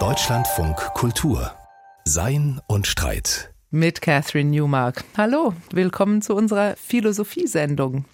Deutschlandfunk Kultur Sein und Streit mit Catherine Newmark. Hallo, willkommen zu unserer Philosophiesendung.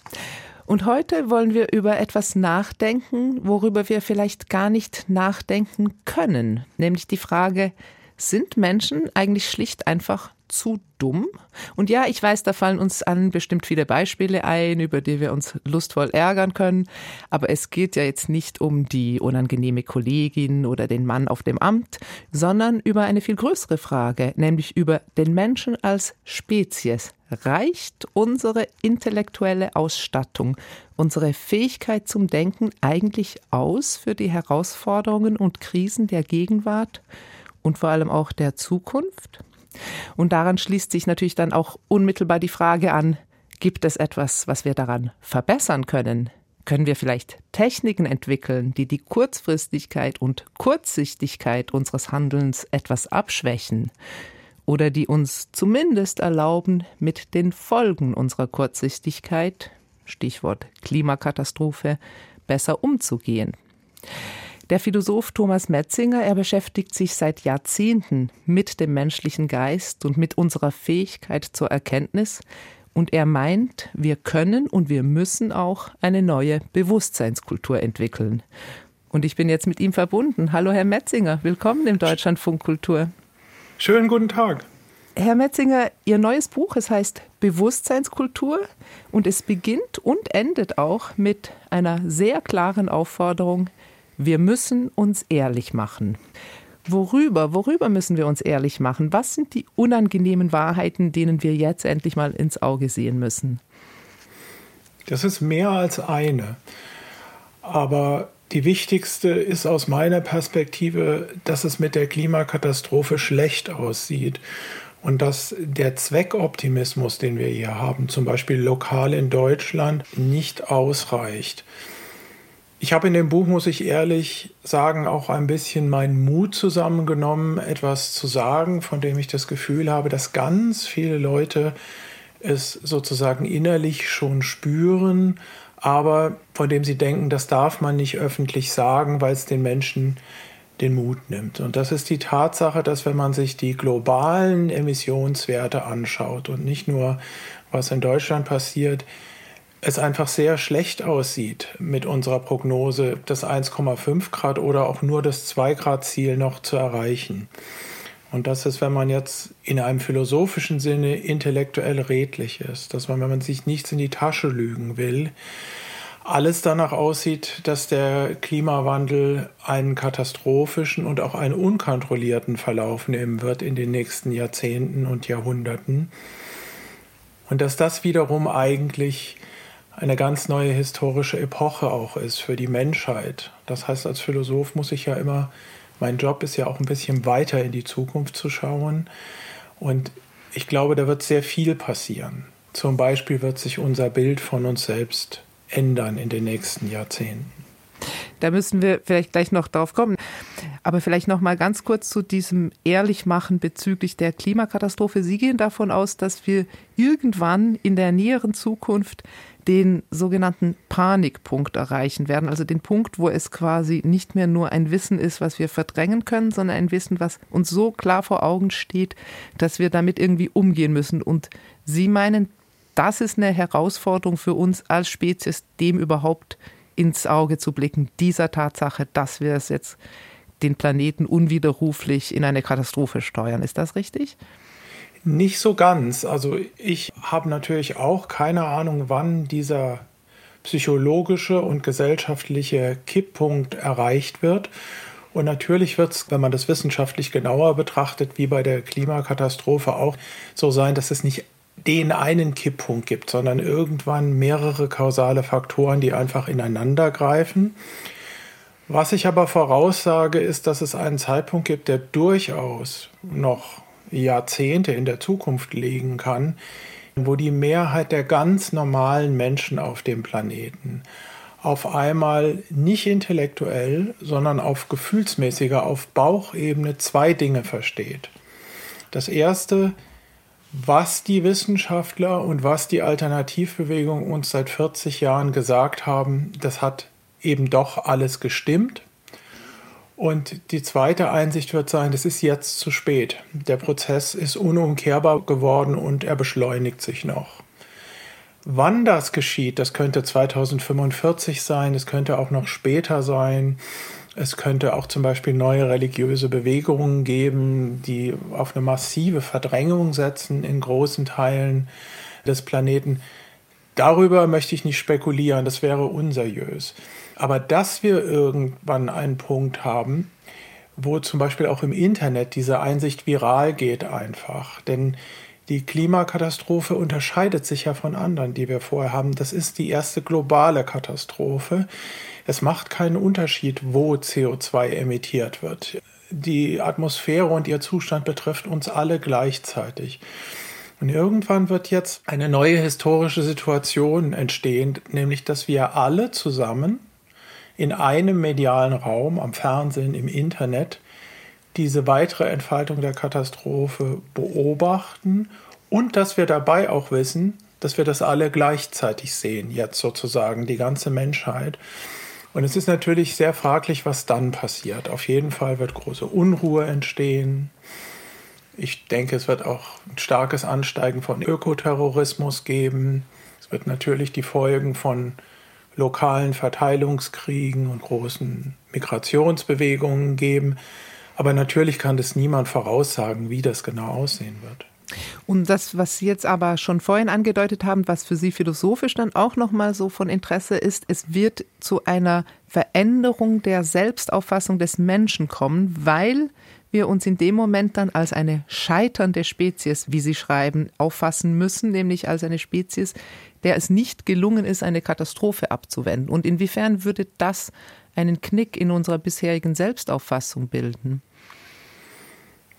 Und heute wollen wir über etwas nachdenken, worüber wir vielleicht gar nicht nachdenken können, nämlich die Frage, sind Menschen eigentlich schlicht einfach zu dumm? Und ja, ich weiß, da fallen uns an bestimmt viele Beispiele ein, über die wir uns lustvoll ärgern können. Aber es geht ja jetzt nicht um die unangenehme Kollegin oder den Mann auf dem Amt, sondern über eine viel größere Frage, nämlich über den Menschen als Spezies. Reicht unsere intellektuelle Ausstattung, unsere Fähigkeit zum Denken eigentlich aus für die Herausforderungen und Krisen der Gegenwart und vor allem auch der Zukunft? Und daran schließt sich natürlich dann auch unmittelbar die Frage an, gibt es etwas, was wir daran verbessern können? Können wir vielleicht Techniken entwickeln, die die Kurzfristigkeit und Kurzsichtigkeit unseres Handelns etwas abschwächen? Oder die uns zumindest erlauben, mit den Folgen unserer Kurzsichtigkeit, Stichwort Klimakatastrophe, besser umzugehen? Der Philosoph Thomas Metzinger, er beschäftigt sich seit Jahrzehnten mit dem menschlichen Geist und mit unserer Fähigkeit zur Erkenntnis. Und er meint, wir können und wir müssen auch eine neue Bewusstseinskultur entwickeln. Und ich bin jetzt mit ihm verbunden. Hallo, Herr Metzinger, willkommen im Deutschlandfunk Kultur. Schönen guten Tag. Herr Metzinger, Ihr neues Buch, es heißt Bewusstseinskultur und es beginnt und endet auch mit einer sehr klaren Aufforderung, wir müssen uns ehrlich machen. Worüber, worüber müssen wir uns ehrlich machen? Was sind die unangenehmen Wahrheiten, denen wir jetzt endlich mal ins Auge sehen müssen? Das ist mehr als eine. Aber die wichtigste ist aus meiner Perspektive, dass es mit der Klimakatastrophe schlecht aussieht und dass der Zweckoptimismus, den wir hier haben, zum Beispiel lokal in Deutschland, nicht ausreicht. Ich habe in dem Buch, muss ich ehrlich sagen, auch ein bisschen meinen Mut zusammengenommen, etwas zu sagen, von dem ich das Gefühl habe, dass ganz viele Leute es sozusagen innerlich schon spüren, aber von dem sie denken, das darf man nicht öffentlich sagen, weil es den Menschen den Mut nimmt. Und das ist die Tatsache, dass wenn man sich die globalen Emissionswerte anschaut und nicht nur, was in Deutschland passiert, es einfach sehr schlecht aussieht mit unserer Prognose, das 1,5 Grad oder auch nur das 2 Grad Ziel noch zu erreichen. Und das ist, wenn man jetzt in einem philosophischen Sinne intellektuell redlich ist, dass man, wenn man sich nichts in die Tasche lügen will, alles danach aussieht, dass der Klimawandel einen katastrophischen und auch einen unkontrollierten Verlauf nehmen wird in den nächsten Jahrzehnten und Jahrhunderten. Und dass das wiederum eigentlich eine ganz neue historische Epoche auch ist für die Menschheit. Das heißt, als Philosoph muss ich ja immer, mein Job ist ja auch ein bisschen weiter in die Zukunft zu schauen. Und ich glaube, da wird sehr viel passieren. Zum Beispiel wird sich unser Bild von uns selbst ändern in den nächsten Jahrzehnten. Da müssen wir vielleicht gleich noch drauf kommen. Aber vielleicht noch mal ganz kurz zu diesem Ehrlichmachen bezüglich der Klimakatastrophe. Sie gehen davon aus, dass wir irgendwann in der näheren Zukunft den sogenannten Panikpunkt erreichen werden, also den Punkt, wo es quasi nicht mehr nur ein Wissen ist, was wir verdrängen können, sondern ein Wissen, was uns so klar vor Augen steht, dass wir damit irgendwie umgehen müssen. Und Sie meinen, das ist eine Herausforderung für uns als Spezies, dem überhaupt ins Auge zu blicken, dieser Tatsache, dass wir es jetzt den Planeten unwiderruflich in eine Katastrophe steuern. Ist das richtig? Nicht so ganz. Also ich habe natürlich auch keine Ahnung, wann dieser psychologische und gesellschaftliche Kipppunkt erreicht wird. Und natürlich wird es, wenn man das wissenschaftlich genauer betrachtet, wie bei der Klimakatastrophe auch so sein, dass es nicht den einen Kipppunkt gibt, sondern irgendwann mehrere kausale Faktoren, die einfach ineinander greifen. Was ich aber voraussage, ist, dass es einen Zeitpunkt gibt, der durchaus noch Jahrzehnte in der Zukunft liegen kann, wo die Mehrheit der ganz normalen Menschen auf dem Planeten auf einmal nicht intellektuell, sondern auf gefühlsmäßiger, auf Bauchebene zwei Dinge versteht. Das erste, was die Wissenschaftler und was die Alternativbewegung uns seit 40 Jahren gesagt haben, das hat eben doch alles gestimmt. Und die zweite Einsicht wird sein, es ist jetzt zu spät. Der Prozess ist unumkehrbar geworden und er beschleunigt sich noch. Wann das geschieht, das könnte 2045 sein, es könnte auch noch später sein. Es könnte auch zum Beispiel neue religiöse Bewegungen geben, die auf eine massive Verdrängung setzen in großen Teilen des Planeten. Darüber möchte ich nicht spekulieren, das wäre unseriös. Aber dass wir irgendwann einen Punkt haben, wo zum Beispiel auch im Internet diese Einsicht viral geht einfach. Denn die Klimakatastrophe unterscheidet sich ja von anderen, die wir vorher haben. Das ist die erste globale Katastrophe. Es macht keinen Unterschied, wo CO2 emittiert wird. Die Atmosphäre und ihr Zustand betrifft uns alle gleichzeitig. Und irgendwann wird jetzt eine neue historische Situation entstehen, nämlich dass wir alle zusammen in einem medialen Raum, am Fernsehen, im Internet, diese weitere Entfaltung der Katastrophe beobachten und dass wir dabei auch wissen, dass wir das alle gleichzeitig sehen, jetzt sozusagen die ganze Menschheit. Und es ist natürlich sehr fraglich, was dann passiert. Auf jeden Fall wird große Unruhe entstehen. Ich denke, es wird auch ein starkes Ansteigen von Ökoterrorismus geben. Es wird natürlich die Folgen von lokalen Verteilungskriegen und großen Migrationsbewegungen geben. Aber natürlich kann das niemand voraussagen, wie das genau aussehen wird. Und das, was Sie jetzt aber schon vorhin angedeutet haben, was für Sie philosophisch dann auch nochmal so von Interesse ist, es wird zu einer Veränderung der Selbstauffassung des Menschen kommen, weil wir uns in dem Moment dann als eine scheiternde Spezies, wie Sie schreiben, auffassen müssen, nämlich als eine Spezies, der es nicht gelungen ist, eine Katastrophe abzuwenden. Und inwiefern würde das einen Knick in unserer bisherigen Selbstauffassung bilden?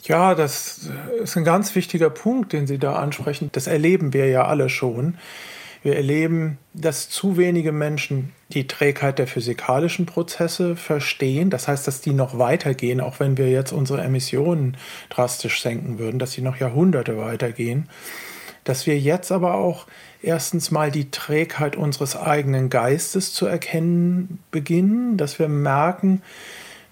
Ja, das ist ein ganz wichtiger Punkt, den Sie da ansprechen. Das erleben wir ja alle schon. Wir erleben, dass zu wenige Menschen die Trägheit der physikalischen Prozesse verstehen. Das heißt, dass die noch weitergehen, auch wenn wir jetzt unsere Emissionen drastisch senken würden, dass sie noch Jahrhunderte weitergehen. Dass wir jetzt aber auch erstens mal die Trägheit unseres eigenen Geistes zu erkennen beginnen, dass wir merken,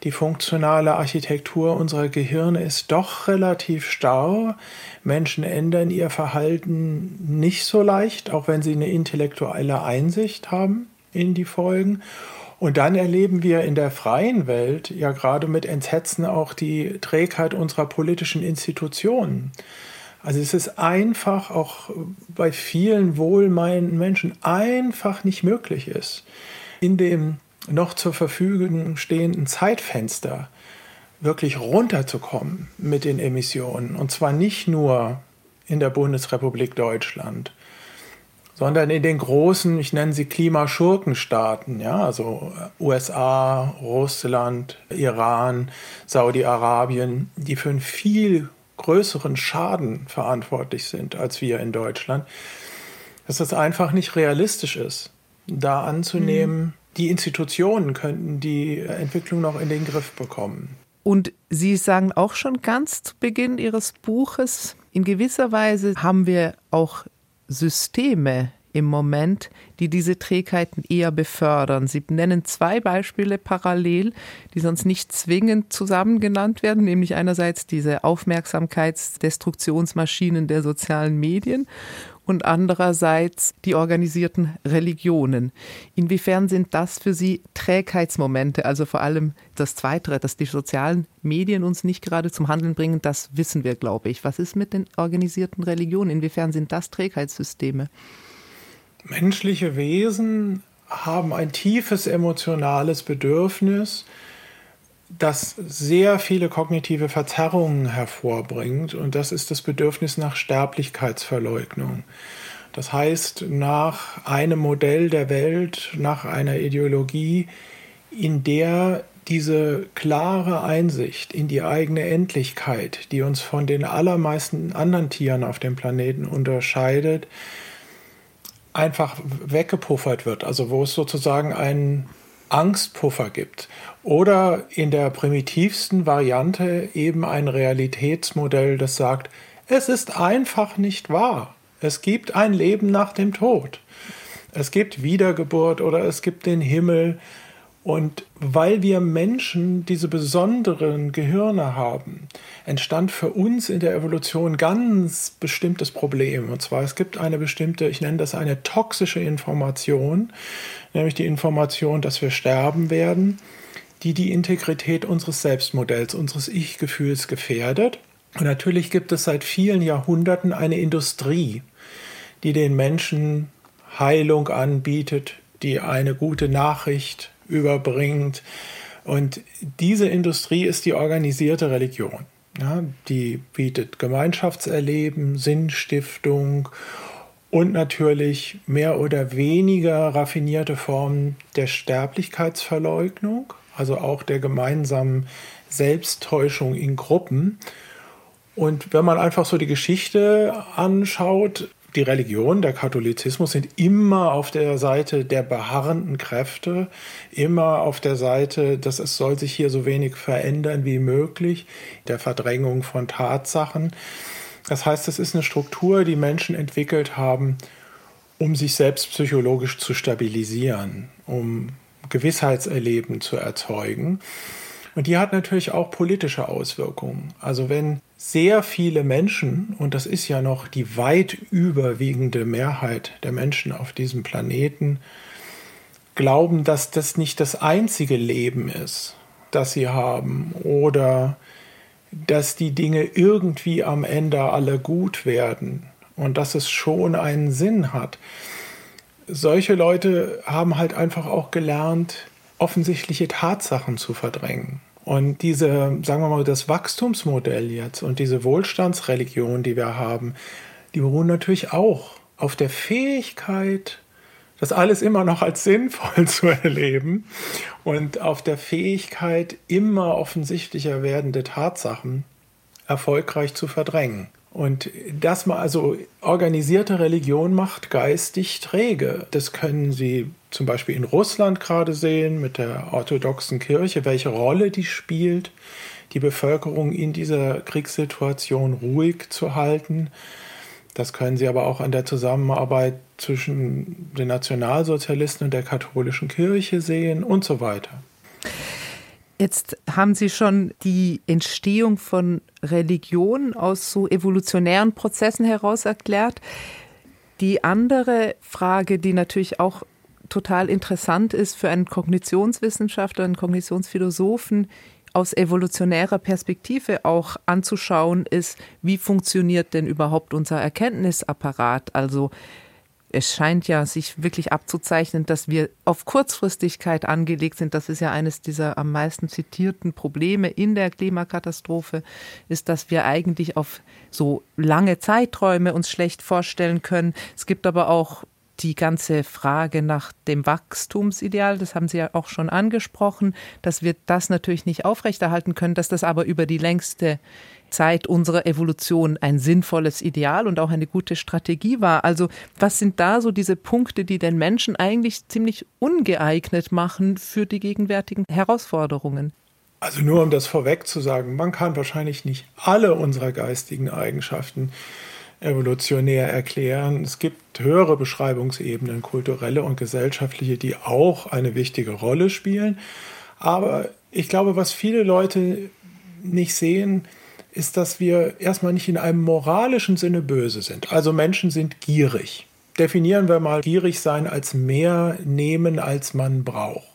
die funktionale Architektur unserer Gehirne ist doch relativ starr. Menschen ändern ihr Verhalten nicht so leicht, auch wenn sie eine intellektuelle Einsicht haben in die Folgen. Und dann erleben wir in der freien Welt ja gerade mit Entsetzen auch die Trägheit unserer politischen Institutionen. Also es ist einfach auch bei vielen wohlmeinenden Menschen einfach nicht möglich ist, in dem noch zur Verfügung stehenden Zeitfenster wirklich runterzukommen mit den Emissionen. Und zwar nicht nur in der Bundesrepublik Deutschland, sondern in den großen, ich nenne sie Klimaschurkenstaaten, ja, also USA, Russland, Iran, Saudi-Arabien, die für einen viel größeren Schaden verantwortlich sind als wir in Deutschland, dass es einfach nicht realistisch ist, da anzunehmen, mhm die Institutionen könnten die Entwicklung noch in den Griff bekommen. Und Sie sagen auch schon ganz zu Beginn Ihres Buches, in gewisser Weise haben wir auch Systeme im Moment, die diese Trägheiten eher befördern. Sie nennen zwei Beispiele parallel, die sonst nicht zwingend zusammen genannt werden, nämlich einerseits diese Aufmerksamkeitsdestruktionsmaschinen der sozialen Medien und andererseits die organisierten Religionen. Inwiefern sind das für Sie Trägheitsmomente? Also vor allem das Zweite, dass die sozialen Medien uns nicht gerade zum Handeln bringen, das wissen wir, glaube ich. Was ist mit den organisierten Religionen? Inwiefern sind das Trägheitssysteme? Menschliche Wesen haben ein tiefes emotionales Bedürfnis, das sehr viele kognitive Verzerrungen hervorbringt und das ist das Bedürfnis nach Sterblichkeitsverleugnung. Das heißt, nach einem Modell der Welt, nach einer Ideologie, in der diese klare Einsicht in die eigene Endlichkeit, die uns von den allermeisten anderen Tieren auf dem Planeten unterscheidet, einfach weggepuffert wird. Also wo es sozusagen einen Angstpuffer gibt. Oder in der primitivsten Variante eben ein Realitätsmodell, das sagt, es ist einfach nicht wahr. Es gibt ein Leben nach dem Tod. Es gibt Wiedergeburt oder es gibt den Himmel. Und weil wir Menschen diese besonderen Gehirne haben, entstand für uns in der Evolution ganz bestimmtes Problem. Und zwar es gibt eine bestimmte, ich nenne das eine toxische Information, nämlich die Information, dass wir sterben werden, die die Integrität unseres Selbstmodells, unseres Ich-Gefühls gefährdet. Und natürlich gibt es seit vielen Jahrhunderten eine Industrie, die den Menschen Heilung anbietet, die eine gute Nachricht überbringt. Und diese Industrie ist die organisierte Religion. Ja, die bietet Gemeinschaftserleben, Sinnstiftung und natürlich mehr oder weniger raffinierte Formen der Sterblichkeitsverleugnung, also auch der gemeinsamen Selbsttäuschung in Gruppen. Und wenn man einfach so die Geschichte anschaut, die Religion, der Katholizismus sind immer auf der Seite der beharrenden Kräfte, immer auf der Seite, dass es soll sich hier so wenig verändern wie möglich, der Verdrängung von Tatsachen. Das heißt, es ist eine Struktur, die Menschen entwickelt haben, um sich selbst psychologisch zu stabilisieren, um Gewissheitserleben zu erzeugen. Und die hat natürlich auch politische Auswirkungen. Also wenn sehr viele Menschen, und das ist ja noch die weit überwiegende Mehrheit der Menschen auf diesem Planeten, glauben, dass das nicht das einzige Leben ist, das sie haben, oder dass die Dinge irgendwie am Ende alle gut werden und dass es schon einen Sinn hat. Solche Leute haben halt einfach auch gelernt, offensichtliche Tatsachen zu verdrängen. Und diese, sagen wir mal, das Wachstumsmodell jetzt und diese Wohlstandsreligion, die wir haben, die beruhen natürlich auch auf der Fähigkeit, das alles immer noch als sinnvoll zu erleben und auf der Fähigkeit, immer offensichtlicher werdende Tatsachen erfolgreich zu verdrängen. Und das mal, also organisierte Religion macht geistig träge. Das können Sie zum Beispiel in Russland gerade sehen mit der orthodoxen Kirche, welche Rolle die spielt, die Bevölkerung in dieser Kriegssituation ruhig zu halten. Das können Sie aber auch an der Zusammenarbeit zwischen den Nationalsozialisten und der katholischen Kirche sehen und so weiter. Jetzt haben Sie schon die Entstehung von Religion aus so evolutionären Prozessen heraus erklärt. Die andere Frage, die natürlich auch total interessant ist für einen Kognitionswissenschaftler, einen Kognitionsphilosophen, aus evolutionärer Perspektive auch anzuschauen, ist, wie funktioniert denn überhaupt unser Erkenntnisapparat? Also es scheint ja sich wirklich abzuzeichnen, dass wir auf Kurzfristigkeit angelegt sind. Das ist ja eines dieser am meisten zitierten Probleme in der Klimakatastrophe, ist, dass wir eigentlich auf so lange Zeiträume uns schlecht vorstellen können. Es gibt aber auch die ganze Frage nach dem Wachstumsideal, das haben Sie ja auch schon angesprochen, dass wir das natürlich nicht aufrechterhalten können, dass das aber über die längste Zeit unserer Evolution ein sinnvolles Ideal und auch eine gute Strategie war. Also was sind da so diese Punkte, die den Menschen eigentlich ziemlich ungeeignet machen für die gegenwärtigen Herausforderungen? Also nur um das vorweg zu sagen, man kann wahrscheinlich nicht alle unserer geistigen Eigenschaften evolutionär erklären. Es gibt höhere Beschreibungsebenen, kulturelle und gesellschaftliche, die auch eine wichtige Rolle spielen. Aber ich glaube, was viele Leute nicht sehen, ist, dass wir erstmal nicht in einem moralischen Sinne böse sind. Also Menschen sind gierig. Definieren wir mal gierig sein als mehr nehmen, als man braucht.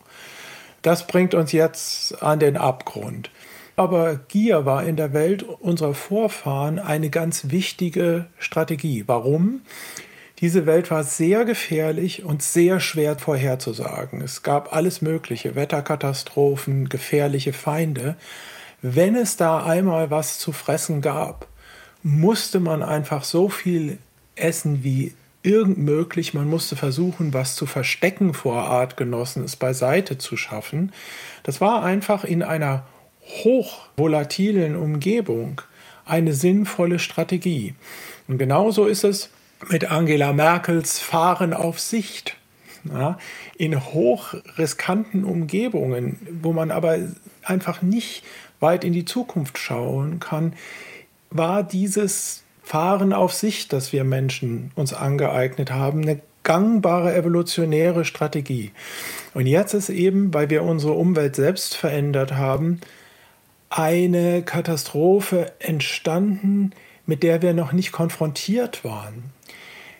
Das bringt uns jetzt an den Abgrund. Aber Gier war in der Welt unserer Vorfahren eine ganz wichtige Strategie. Warum? Diese Welt war sehr gefährlich und sehr schwer vorherzusagen. Es gab alles Mögliche, Wetterkatastrophen, gefährliche Feinde wenn es da einmal was zu fressen gab, musste man einfach so viel essen wie irgend möglich. Man musste versuchen, was zu verstecken vor Artgenossen, es beiseite zu schaffen. Das war einfach in einer hochvolatilen Umgebung eine sinnvolle Strategie. Und genauso ist es mit Angela Merkels Fahren auf Sicht. Ja, in hochriskanten Umgebungen, wo man aber einfach nicht weit in die Zukunft schauen kann, war dieses Fahren auf sich, das wir Menschen uns angeeignet haben, eine gangbare evolutionäre Strategie. Und jetzt ist eben, weil wir unsere Umwelt selbst verändert haben, eine Katastrophe entstanden, mit der wir noch nicht konfrontiert waren.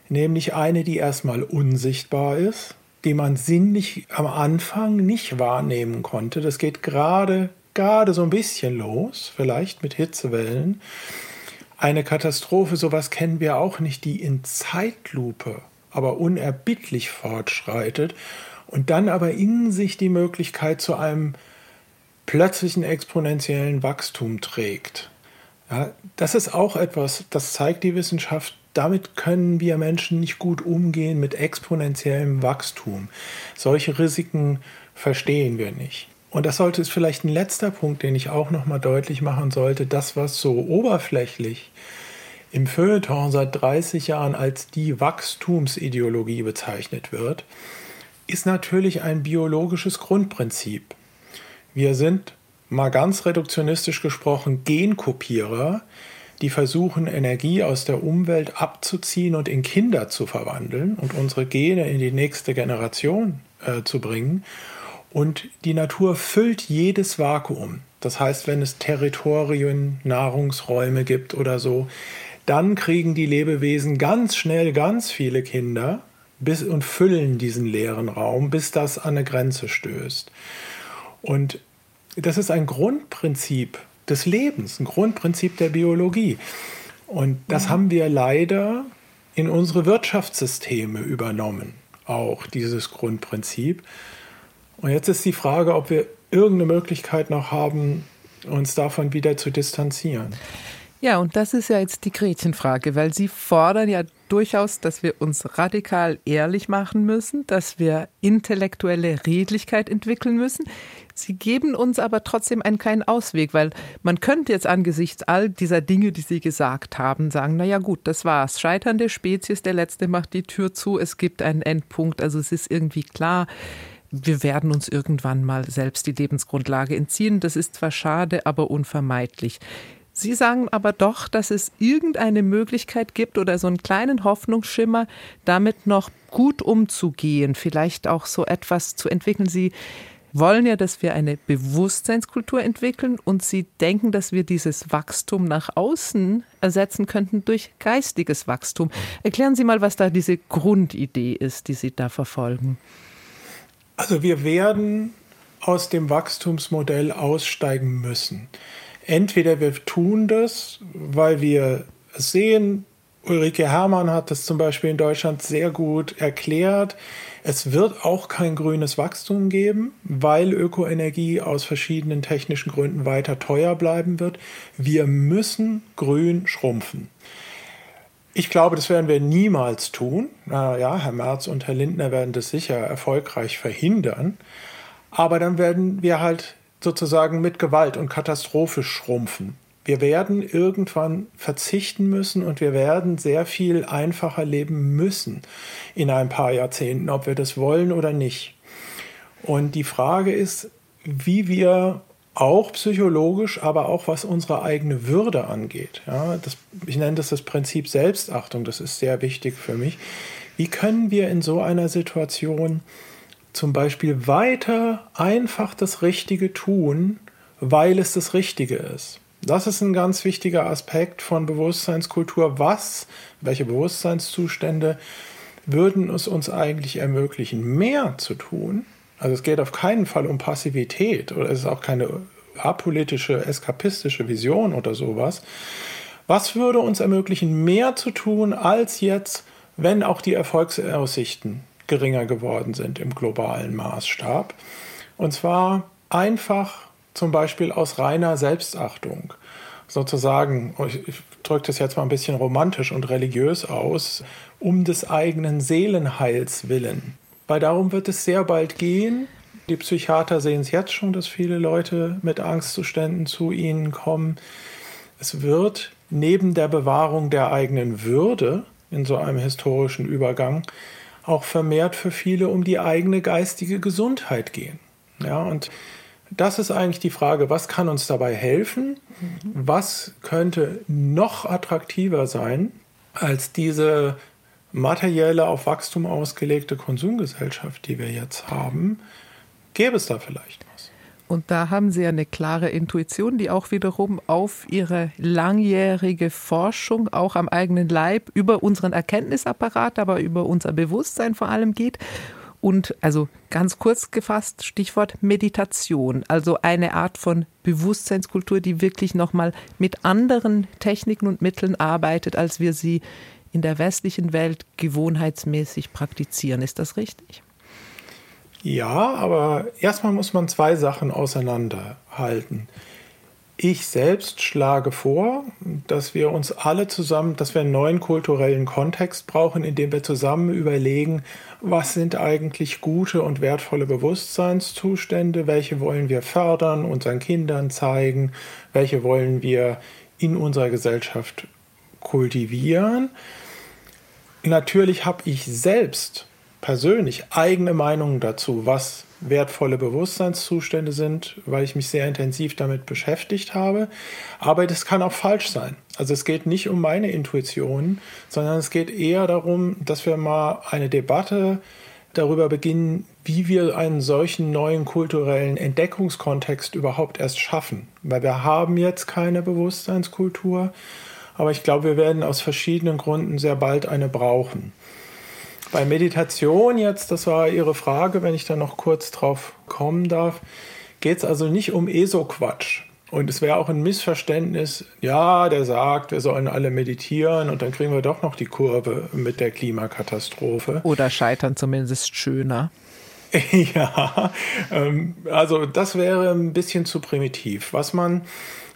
Nämlich eine, die erstmal unsichtbar ist, die man sinnlich am Anfang nicht wahrnehmen konnte. Das geht gerade, gerade so ein bisschen los, vielleicht mit Hitzewellen. Eine Katastrophe, sowas kennen wir auch nicht, die in Zeitlupe, aber unerbittlich fortschreitet und dann aber in sich die Möglichkeit zu einem plötzlichen exponentiellen Wachstum trägt. Ja, das ist auch etwas, das zeigt die Wissenschaft. Damit können wir Menschen nicht gut umgehen mit exponentiellem Wachstum. Solche Risiken verstehen wir nicht. Und das sollte es vielleicht ein letzter Punkt, den ich auch noch mal deutlich machen sollte. Das, was so oberflächlich im Feuilleton seit 30 Jahren als die Wachstumsideologie bezeichnet wird, ist natürlich ein biologisches Grundprinzip. Wir sind, mal ganz reduktionistisch gesprochen, Genkopierer, die versuchen, Energie aus der Umwelt abzuziehen und in Kinder zu verwandeln und unsere Gene in die nächste Generation äh, zu bringen. Und die Natur füllt jedes Vakuum. Das heißt, wenn es Territorien, Nahrungsräume gibt oder so, dann kriegen die Lebewesen ganz schnell ganz viele Kinder bis, und füllen diesen leeren Raum, bis das an eine Grenze stößt. Und das ist ein Grundprinzip des Lebens, ein Grundprinzip der Biologie. Und das mhm. haben wir leider in unsere Wirtschaftssysteme übernommen, auch dieses Grundprinzip. Und jetzt ist die Frage, ob wir irgendeine Möglichkeit noch haben, uns davon wieder zu distanzieren. Ja, und das ist ja jetzt die Gretchenfrage, weil Sie fordern ja durchaus, dass wir uns radikal ehrlich machen müssen, dass wir intellektuelle Redlichkeit entwickeln müssen. Sie geben uns aber trotzdem einen kleinen Ausweg, weil man könnte jetzt angesichts all dieser Dinge, die Sie gesagt haben, sagen, na ja gut, das war's. Scheiternde Spezies, der Letzte macht die Tür zu, es gibt einen Endpunkt, also es ist irgendwie klar, wir werden uns irgendwann mal selbst die Lebensgrundlage entziehen. Das ist zwar schade, aber unvermeidlich. Sie sagen aber doch, dass es irgendeine Möglichkeit gibt oder so einen kleinen Hoffnungsschimmer, damit noch gut umzugehen, vielleicht auch so etwas zu entwickeln. Sie wollen ja, dass wir eine Bewusstseinskultur entwickeln und Sie denken, dass wir dieses Wachstum nach außen ersetzen könnten durch geistiges Wachstum. Erklären Sie mal, was da diese Grundidee ist, die Sie da verfolgen. Also wir werden aus dem Wachstumsmodell aussteigen müssen. Entweder wir tun das, weil wir es sehen, Ulrike Herrmann hat das zum Beispiel in Deutschland sehr gut erklärt. Es wird auch kein grünes Wachstum geben, weil Ökoenergie aus verschiedenen technischen Gründen weiter teuer bleiben wird. Wir müssen grün schrumpfen. Ich glaube, das werden wir niemals tun. Ja, Herr Merz und Herr Lindner werden das sicher erfolgreich verhindern. Aber dann werden wir halt sozusagen mit Gewalt und Katastrophe schrumpfen. Wir werden irgendwann verzichten müssen und wir werden sehr viel einfacher leben müssen in ein paar Jahrzehnten, ob wir das wollen oder nicht. Und die Frage ist, wie wir auch psychologisch, aber auch was unsere eigene Würde angeht. Ja, das, ich nenne das das Prinzip Selbstachtung, das ist sehr wichtig für mich. Wie können wir in so einer Situation zum Beispiel weiter einfach das Richtige tun, weil es das Richtige ist. Das ist ein ganz wichtiger Aspekt von Bewusstseinskultur. Was, welche Bewusstseinszustände würden es uns eigentlich ermöglichen, mehr zu tun? Also es geht auf keinen Fall um Passivität oder es ist auch keine apolitische, eskapistische Vision oder sowas. Was würde uns ermöglichen, mehr zu tun als jetzt, wenn auch die Erfolgsaussichten geringer geworden sind im globalen Maßstab. Und zwar einfach zum Beispiel aus reiner Selbstachtung. Sozusagen, ich drücke das jetzt mal ein bisschen romantisch und religiös aus, um des eigenen Seelenheils willen. Weil darum wird es sehr bald gehen. Die Psychiater sehen es jetzt schon, dass viele Leute mit Angstzuständen zu ihnen kommen. Es wird neben der Bewahrung der eigenen Würde in so einem historischen Übergang auch vermehrt für viele um die eigene geistige Gesundheit gehen. Ja, und das ist eigentlich die Frage, was kann uns dabei helfen? Was könnte noch attraktiver sein als diese materielle, auf Wachstum ausgelegte Konsumgesellschaft, die wir jetzt haben, gäbe es da vielleicht. Und da haben Sie eine klare Intuition, die auch wiederum auf Ihre langjährige Forschung, auch am eigenen Leib, über unseren Erkenntnisapparat, aber über unser Bewusstsein vor allem geht. Und also ganz kurz gefasst, Stichwort Meditation, also eine Art von Bewusstseinskultur, die wirklich nochmal mit anderen Techniken und Mitteln arbeitet, als wir sie in der westlichen Welt gewohnheitsmäßig praktizieren. Ist das richtig? Ja, aber erstmal muss man zwei Sachen auseinanderhalten. Ich selbst schlage vor, dass wir uns alle zusammen, dass wir einen neuen kulturellen Kontext brauchen, in dem wir zusammen überlegen, was sind eigentlich gute und wertvolle Bewusstseinszustände, welche wollen wir fördern, unseren Kindern zeigen, welche wollen wir in unserer Gesellschaft kultivieren. Natürlich habe ich selbst persönlich eigene Meinungen dazu, was wertvolle Bewusstseinszustände sind, weil ich mich sehr intensiv damit beschäftigt habe. Aber das kann auch falsch sein. Also es geht nicht um meine Intuition, sondern es geht eher darum, dass wir mal eine Debatte darüber beginnen, wie wir einen solchen neuen kulturellen Entdeckungskontext überhaupt erst schaffen. Weil wir haben jetzt keine Bewusstseinskultur aber ich glaube, wir werden aus verschiedenen Gründen sehr bald eine brauchen. Bei Meditation jetzt, das war Ihre Frage, wenn ich da noch kurz drauf kommen darf, geht es also nicht um ESO-Quatsch. Und es wäre auch ein Missverständnis, ja, der sagt, wir sollen alle meditieren und dann kriegen wir doch noch die Kurve mit der Klimakatastrophe. Oder scheitern zumindest schöner. ja, ähm, also das wäre ein bisschen zu primitiv. Was man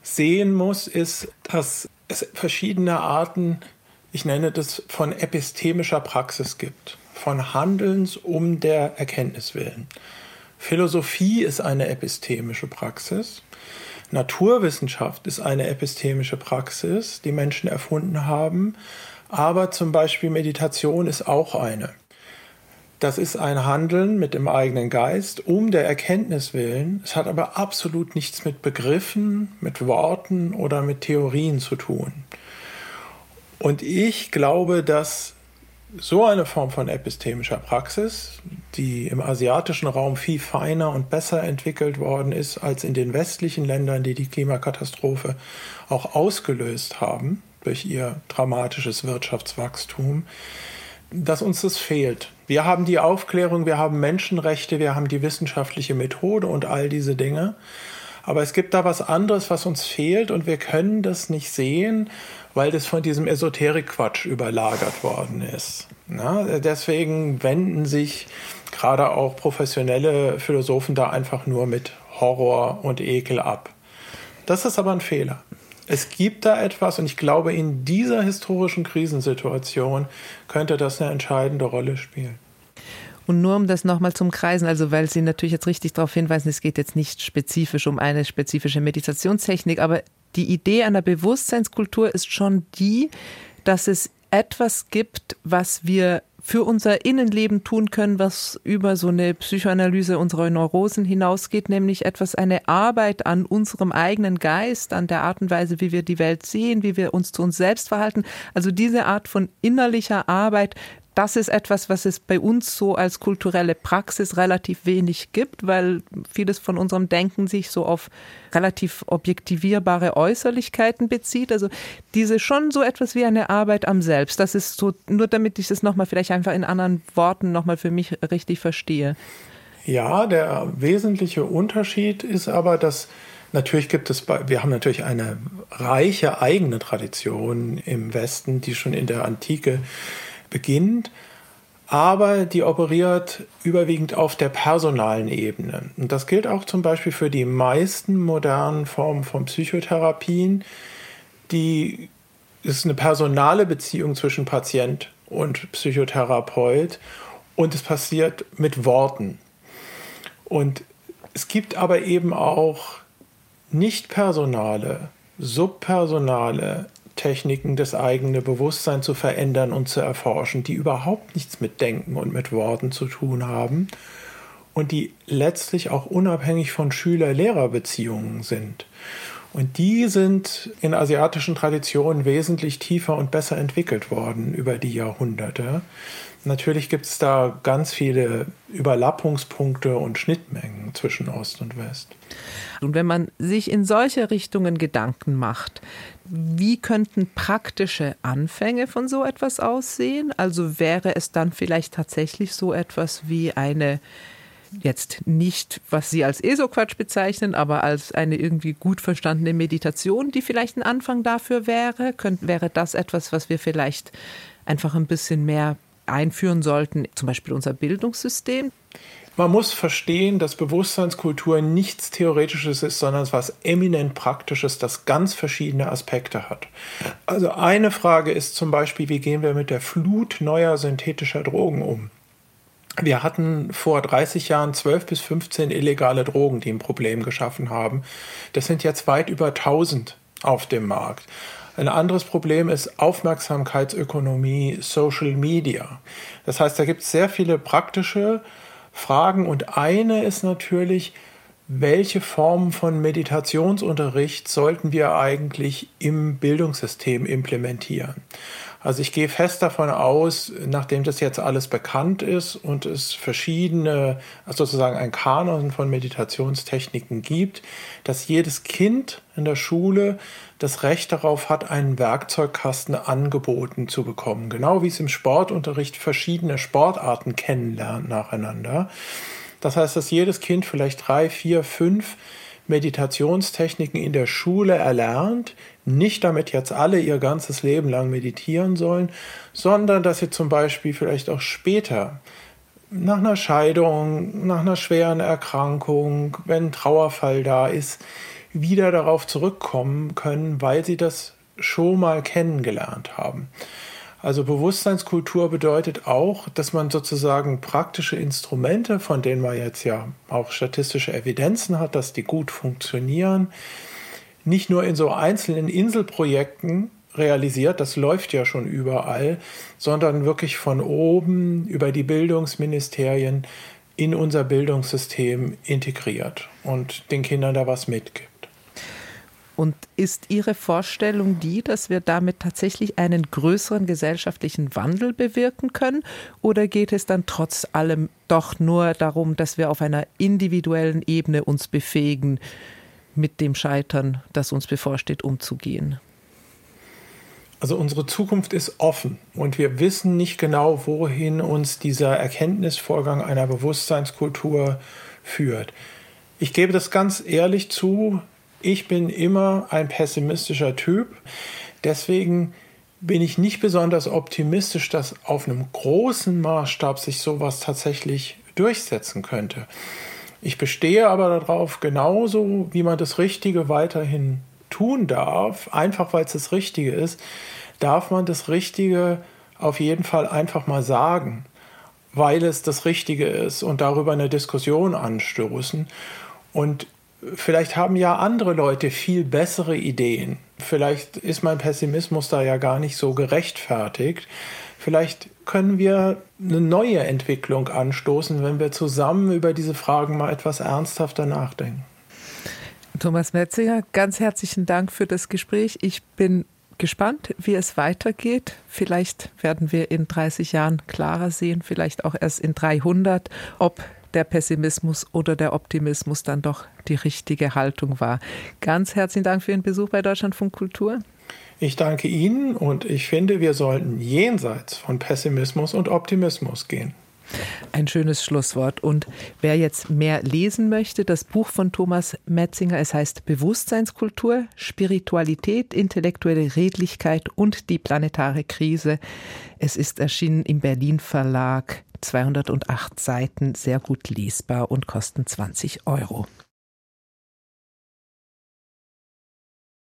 sehen muss, ist, dass es verschiedene Arten, ich nenne das von epistemischer Praxis gibt, von Handelns um der Erkenntnis willen. Philosophie ist eine epistemische Praxis. Naturwissenschaft ist eine epistemische Praxis, die Menschen erfunden haben. Aber zum Beispiel Meditation ist auch eine. Das ist ein Handeln mit dem eigenen Geist um der Erkenntnis willen. Es hat aber absolut nichts mit Begriffen, mit Worten oder mit Theorien zu tun. Und ich glaube, dass so eine Form von epistemischer Praxis, die im asiatischen Raum viel feiner und besser entwickelt worden ist als in den westlichen Ländern, die die Klimakatastrophe auch ausgelöst haben durch ihr dramatisches Wirtschaftswachstum, dass uns das fehlt. Wir haben die Aufklärung, wir haben Menschenrechte, wir haben die wissenschaftliche Methode und all diese Dinge. Aber es gibt da was anderes, was uns fehlt und wir können das nicht sehen, weil das von diesem Esoterik-Quatsch überlagert worden ist. Na, deswegen wenden sich gerade auch professionelle Philosophen da einfach nur mit Horror und Ekel ab. Das ist aber ein Fehler. Es gibt da etwas und ich glaube, in dieser historischen Krisensituation könnte das eine entscheidende Rolle spielen. Und nur um das nochmal zum Kreisen, also weil Sie natürlich jetzt richtig darauf hinweisen, es geht jetzt nicht spezifisch um eine spezifische Meditationstechnik, aber die Idee einer Bewusstseinskultur ist schon die, dass es etwas gibt, was wir für unser Innenleben tun können, was über so eine Psychoanalyse unserer Neurosen hinausgeht, nämlich etwas, eine Arbeit an unserem eigenen Geist, an der Art und Weise, wie wir die Welt sehen, wie wir uns zu uns selbst verhalten. Also diese Art von innerlicher Arbeit das ist etwas, was es bei uns so als kulturelle Praxis relativ wenig gibt, weil vieles von unserem Denken sich so auf relativ objektivierbare Äußerlichkeiten bezieht. Also diese schon so etwas wie eine Arbeit am Selbst. Das ist so, nur damit ich das nochmal vielleicht einfach in anderen Worten nochmal für mich richtig verstehe. Ja, der wesentliche Unterschied ist aber, dass Natürlich gibt es, wir haben natürlich eine reiche eigene Tradition im Westen, die schon in der Antike beginnt, aber die operiert überwiegend auf der personalen Ebene. Und das gilt auch zum Beispiel für die meisten modernen Formen von Psychotherapien. Die ist eine personale Beziehung zwischen Patient und Psychotherapeut und es passiert mit Worten. Und es gibt aber eben auch nicht personale, subpersonale Techniken, das eigene Bewusstsein zu verändern und zu erforschen, die überhaupt nichts mit Denken und mit Worten zu tun haben. und die letztlich auch unabhängig von Schüler-Lehrer-Beziehungen sind. Und die sind in asiatischen Traditionen wesentlich tiefer und besser entwickelt worden über die Jahrhunderte. Natürlich gibt es da ganz viele Überlappungspunkte und Schnittmengen zwischen Ost und West. Und wenn man sich in solche Richtungen Gedanken macht, wie könnten praktische Anfänge von so etwas aussehen? Also wäre es dann vielleicht tatsächlich so etwas wie eine jetzt nicht, was Sie als ESO-Quatsch bezeichnen, aber als eine irgendwie gut verstandene Meditation, die vielleicht ein Anfang dafür wäre? Könnt, wäre das etwas, was wir vielleicht einfach ein bisschen mehr einführen sollten, zum Beispiel unser Bildungssystem? Man muss verstehen, dass Bewusstseinskultur nichts Theoretisches ist, sondern etwas eminent Praktisches, das ganz verschiedene Aspekte hat. Also eine Frage ist zum Beispiel, wie gehen wir mit der Flut neuer synthetischer Drogen um? Wir hatten vor 30 Jahren 12 bis 15 illegale Drogen, die ein Problem geschaffen haben. Das sind jetzt weit über 1000 auf dem Markt. Ein anderes Problem ist Aufmerksamkeitsökonomie, Social Media. Das heißt, da gibt es sehr viele praktische Fragen und eine ist natürlich, welche Formen von Meditationsunterricht sollten wir eigentlich im Bildungssystem implementieren? Also ich gehe fest davon aus, nachdem das jetzt alles bekannt ist und es verschiedene, also sozusagen ein Kanon von Meditationstechniken gibt, dass jedes Kind in der Schule das Recht darauf hat, einen Werkzeugkasten angeboten zu bekommen. Genau wie es im Sportunterricht verschiedene Sportarten kennenlernt nacheinander. Das heißt, dass jedes Kind vielleicht drei, vier, fünf Meditationstechniken in der Schule erlernt, nicht damit jetzt alle ihr ganzes Leben lang meditieren sollen, sondern dass sie zum Beispiel vielleicht auch später nach einer Scheidung, nach einer schweren Erkrankung, wenn ein Trauerfall da ist, wieder darauf zurückkommen können, weil sie das schon mal kennengelernt haben. Also Bewusstseinskultur bedeutet auch, dass man sozusagen praktische Instrumente, von denen man jetzt ja auch statistische Evidenzen hat, dass die gut funktionieren, nicht nur in so einzelnen Inselprojekten realisiert, das läuft ja schon überall, sondern wirklich von oben über die Bildungsministerien in unser Bildungssystem integriert und den Kindern da was mitgibt. Und ist Ihre Vorstellung die, dass wir damit tatsächlich einen größeren gesellschaftlichen Wandel bewirken können? Oder geht es dann trotz allem doch nur darum, dass wir auf einer individuellen Ebene uns befähigen, mit dem Scheitern, das uns bevorsteht, umzugehen? Also unsere Zukunft ist offen und wir wissen nicht genau, wohin uns dieser Erkenntnisvorgang einer Bewusstseinskultur führt. Ich gebe das ganz ehrlich zu, ich bin immer ein pessimistischer Typ. Deswegen bin ich nicht besonders optimistisch, dass auf einem großen Maßstab sich sowas tatsächlich durchsetzen könnte. Ich bestehe aber darauf, genauso wie man das Richtige weiterhin tun darf, einfach weil es das Richtige ist, darf man das Richtige auf jeden Fall einfach mal sagen, weil es das Richtige ist und darüber eine Diskussion anstoßen. Und vielleicht haben ja andere Leute viel bessere Ideen. Vielleicht ist mein Pessimismus da ja gar nicht so gerechtfertigt. Vielleicht können wir eine neue Entwicklung anstoßen, wenn wir zusammen über diese Fragen mal etwas ernsthafter nachdenken. Thomas Metzinger, ganz herzlichen Dank für das Gespräch. Ich bin gespannt, wie es weitergeht. Vielleicht werden wir in 30 Jahren klarer sehen, vielleicht auch erst in 300, ob der Pessimismus oder der Optimismus dann doch die richtige Haltung war. Ganz herzlichen Dank für Ihren Besuch bei Deutschlandfunk Kultur. Ich danke Ihnen und ich finde, wir sollten jenseits von Pessimismus und Optimismus gehen. Ein schönes Schlusswort. Und wer jetzt mehr lesen möchte, das Buch von Thomas Metzinger, es heißt Bewusstseinskultur, Spiritualität, intellektuelle Redlichkeit und die planetare Krise. Es ist erschienen im Berlin Verlag. 208 Seiten, sehr gut lesbar und kosten 20 Euro.